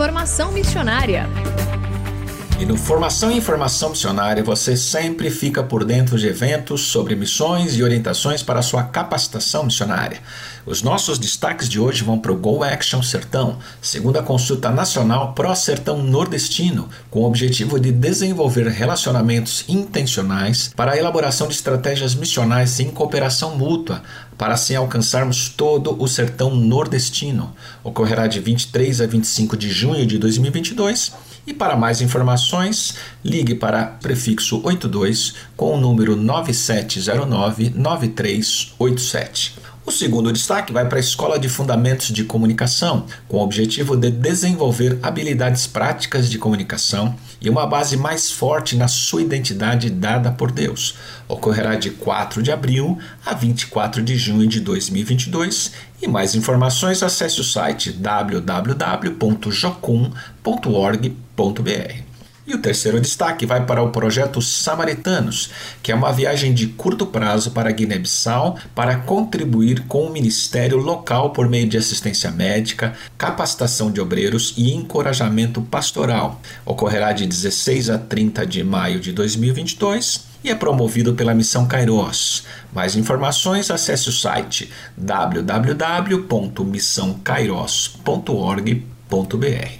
Informação Missionária. E no Formação e Informação Missionária você sempre fica por dentro de eventos sobre missões e orientações para a sua capacitação missionária. Os nossos destaques de hoje vão para o Go Action Sertão, segunda consulta nacional pró-sertão nordestino, com o objetivo de desenvolver relacionamentos intencionais para a elaboração de estratégias missionais em cooperação mútua, para assim alcançarmos todo o sertão nordestino. Ocorrerá de 23 a 25 de junho de 2022. E para mais informações, ligue para prefixo 82 com o número 9709 9387. O segundo destaque vai para a Escola de Fundamentos de Comunicação, com o objetivo de desenvolver habilidades práticas de comunicação e uma base mais forte na sua identidade dada por Deus. Ocorrerá de 4 de abril a 24 de junho de 2022 e mais informações acesse o site www.jocum.org.br. E o terceiro destaque vai para o projeto Samaritanos, que é uma viagem de curto prazo para Guiné-Bissau para contribuir com o ministério local por meio de assistência médica, capacitação de obreiros e encorajamento pastoral. Ocorrerá de 16 a 30 de maio de 2022 e é promovido pela Missão Kairos. Mais informações, acesse o site www.missãokairos.org.br.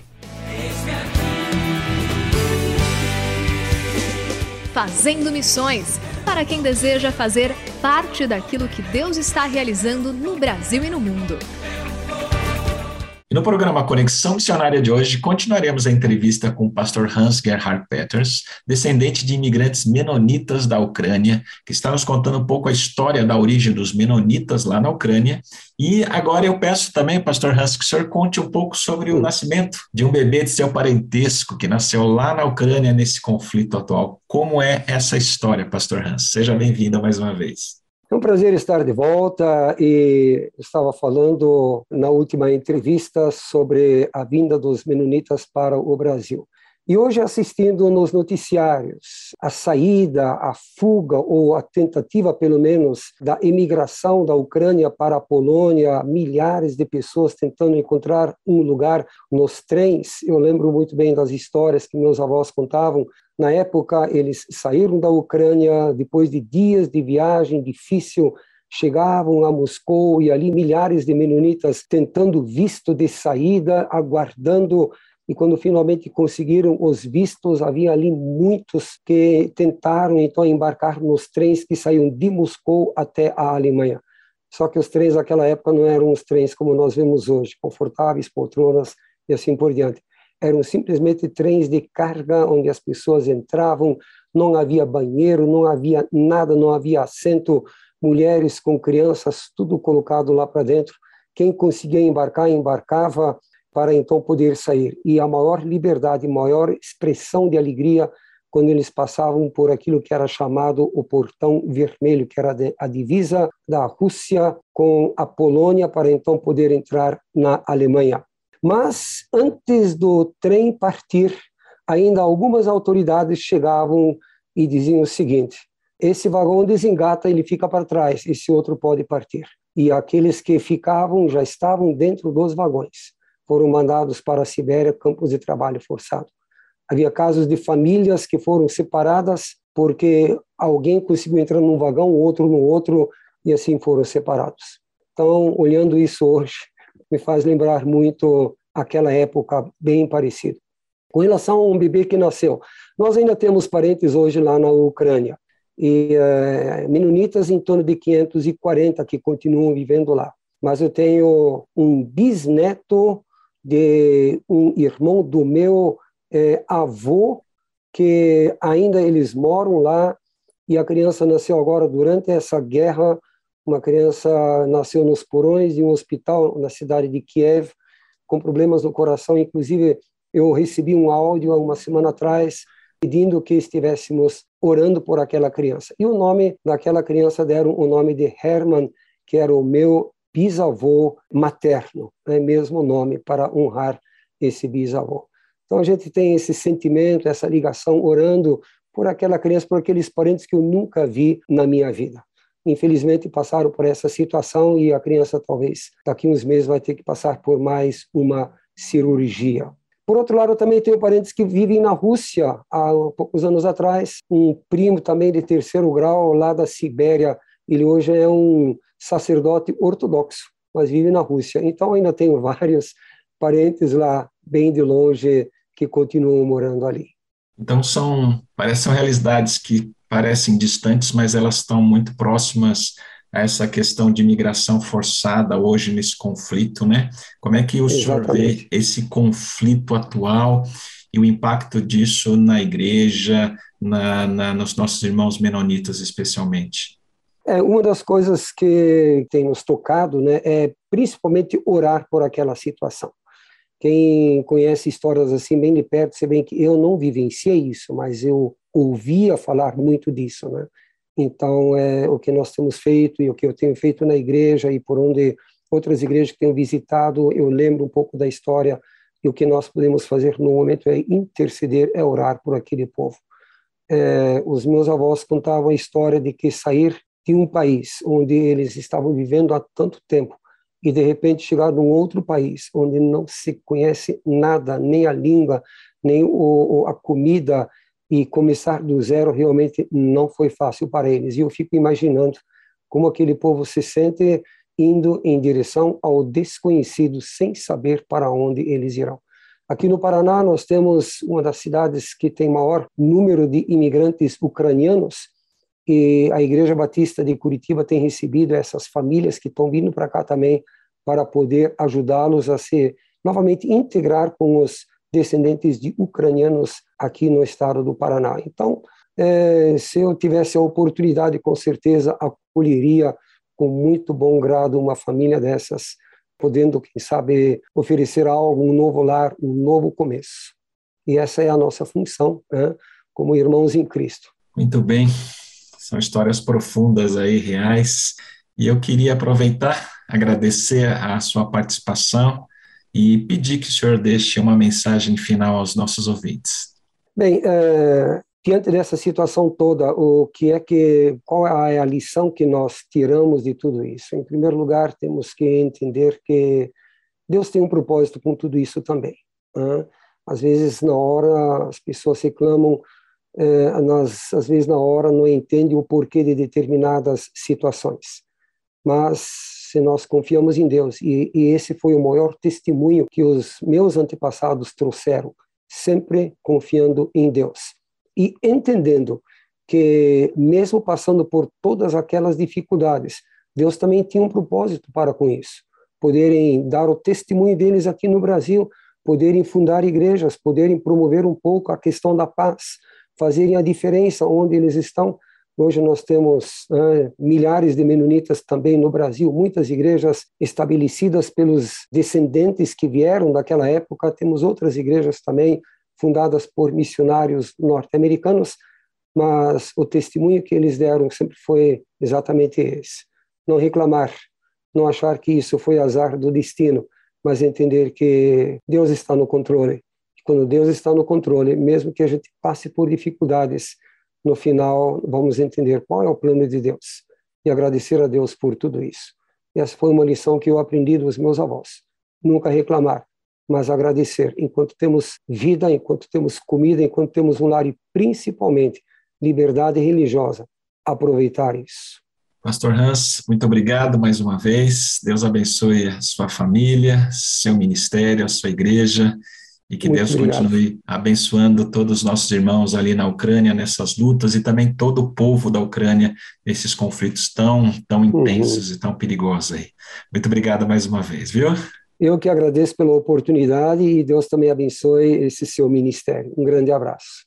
Fazendo Missões para quem deseja fazer parte daquilo que Deus está realizando no Brasil e no mundo. E no programa Conexão Missionária de hoje, continuaremos a entrevista com o pastor Hans Gerhard Peters, descendente de imigrantes menonitas da Ucrânia, que está nos contando um pouco a história da origem dos menonitas lá na Ucrânia. E agora eu peço também, pastor Hans, que o senhor conte um pouco sobre o nascimento de um bebê de seu parentesco que nasceu lá na Ucrânia nesse conflito atual. Como é essa história, pastor Hans? Seja bem-vindo mais uma vez. É um prazer estar de volta e estava falando na última entrevista sobre a vinda dos menonitas para o Brasil. E hoje assistindo nos noticiários a saída, a fuga ou a tentativa, pelo menos, da imigração da Ucrânia para a Polônia, milhares de pessoas tentando encontrar um lugar nos trens. Eu lembro muito bem das histórias que meus avós contavam na época, eles saíram da Ucrânia depois de dias de viagem difícil, chegavam a Moscou e ali milhares de menonitas tentando visto de saída, aguardando e quando finalmente conseguiram os vistos, havia ali muitos que tentaram então embarcar nos trens que saíam de Moscou até a Alemanha. Só que os trens naquela época não eram os trens como nós vemos hoje, confortáveis, poltronas e assim por diante eram simplesmente trens de carga onde as pessoas entravam, não havia banheiro, não havia nada, não havia assento, mulheres com crianças, tudo colocado lá para dentro. Quem conseguia embarcar, embarcava para então poder sair. E a maior liberdade, maior expressão de alegria quando eles passavam por aquilo que era chamado o Portão Vermelho, que era a divisa da Rússia com a Polônia, para então poder entrar na Alemanha. Mas antes do trem partir, ainda algumas autoridades chegavam e diziam o seguinte: esse vagão desengata, ele fica para trás, esse outro pode partir. E aqueles que ficavam já estavam dentro dos vagões. Foram mandados para a Sibéria, campos de trabalho forçado. Havia casos de famílias que foram separadas porque alguém conseguiu entrar num vagão, outro no outro, e assim foram separados. Então, olhando isso hoje, me faz lembrar muito aquela época bem parecida. Com relação a um bebê que nasceu, nós ainda temos parentes hoje lá na Ucrânia, e é, menonitas em torno de 540 que continuam vivendo lá. Mas eu tenho um bisneto de um irmão do meu é, avô, que ainda eles moram lá, e a criança nasceu agora durante essa guerra. Uma criança nasceu nos porões de um hospital na cidade de Kiev, com problemas no coração. Inclusive, eu recebi um áudio há uma semana atrás pedindo que estivéssemos orando por aquela criança. E o nome daquela criança deram o nome de Herman, que era o meu bisavô materno, é né? mesmo nome para honrar esse bisavô. Então a gente tem esse sentimento, essa ligação, orando por aquela criança, por aqueles parentes que eu nunca vi na minha vida. Infelizmente passaram por essa situação e a criança talvez daqui uns meses vai ter que passar por mais uma cirurgia. Por outro lado, eu também tenho parentes que vivem na Rússia há poucos anos atrás. Um primo também de terceiro grau lá da Sibéria. Ele hoje é um sacerdote ortodoxo, mas vive na Rússia. Então, ainda tenho vários parentes lá, bem de longe, que continuam morando ali. Então, são, parecem realidades que parecem distantes, mas elas estão muito próximas a essa questão de imigração forçada hoje nesse conflito, né? Como é que o senhor vê esse conflito atual e o impacto disso na igreja, na, na, nos nossos irmãos menonitas especialmente? É, uma das coisas que tem nos tocado né, é principalmente orar por aquela situação. Quem conhece histórias assim bem de perto, você vê que eu não vivenciei isso, mas eu ouvia falar muito disso, né? Então, é o que nós temos feito e o que eu tenho feito na igreja e por onde outras igrejas que tenho visitado, eu lembro um pouco da história e o que nós podemos fazer no momento é interceder, é orar por aquele povo. É, os meus avós contavam a história de que sair de um país onde eles estavam vivendo há tanto tempo e de repente chegar num outro país onde não se conhece nada, nem a língua, nem o, a comida, e começar do zero realmente não foi fácil para eles. E eu fico imaginando como aquele povo se sente indo em direção ao desconhecido, sem saber para onde eles irão. Aqui no Paraná, nós temos uma das cidades que tem maior número de imigrantes ucranianos, e a Igreja Batista de Curitiba tem recebido essas famílias que estão vindo para cá também para poder ajudá-los a se novamente integrar com os descendentes de ucranianos aqui no estado do Paraná. Então, é, se eu tivesse a oportunidade, com certeza acolheria com muito bom grado uma família dessas, podendo, quem sabe, oferecer algo, um novo lar, um novo começo. E essa é a nossa função, né, como irmãos em Cristo. Muito bem, são histórias profundas aí, reais. E eu queria aproveitar, agradecer a sua participação e pedir que o senhor deixe uma mensagem final aos nossos ouvintes. Bem, é, diante dessa situação toda, o que é que qual é a lição que nós tiramos de tudo isso? Em primeiro lugar, temos que entender que Deus tem um propósito com tudo isso também. Né? Às vezes, na hora, as pessoas reclamam, é, nós, às vezes, na hora, não entendem o porquê de determinadas situações. Mas se nós confiamos em Deus. E, e esse foi o maior testemunho que os meus antepassados trouxeram, sempre confiando em Deus. E entendendo que, mesmo passando por todas aquelas dificuldades, Deus também tinha um propósito para com isso. Poderem dar o testemunho deles aqui no Brasil, poderem fundar igrejas, poderem promover um pouco a questão da paz, fazerem a diferença onde eles estão, Hoje nós temos milhares de menonitas também no Brasil, muitas igrejas estabelecidas pelos descendentes que vieram daquela época. Temos outras igrejas também fundadas por missionários norte-americanos, mas o testemunho que eles deram sempre foi exatamente esse: não reclamar, não achar que isso foi azar do destino, mas entender que Deus está no controle. Quando Deus está no controle, mesmo que a gente passe por dificuldades, no final vamos entender qual é o plano de Deus e agradecer a Deus por tudo isso. Essa foi uma lição que eu aprendi dos meus avós. Nunca reclamar, mas agradecer enquanto temos vida, enquanto temos comida, enquanto temos um lar e principalmente liberdade religiosa. Aproveitar isso. Pastor Hans, muito obrigado mais uma vez. Deus abençoe a sua família, seu ministério, a sua igreja e que muito Deus obrigado. continue abençoando todos os nossos irmãos ali na Ucrânia nessas lutas e também todo o povo da Ucrânia nesses conflitos tão tão uhum. intensos uhum. e tão perigosos aí. Muito obrigado mais uma vez, viu? Eu que agradeço pela oportunidade e Deus também abençoe esse seu ministério. Um grande abraço.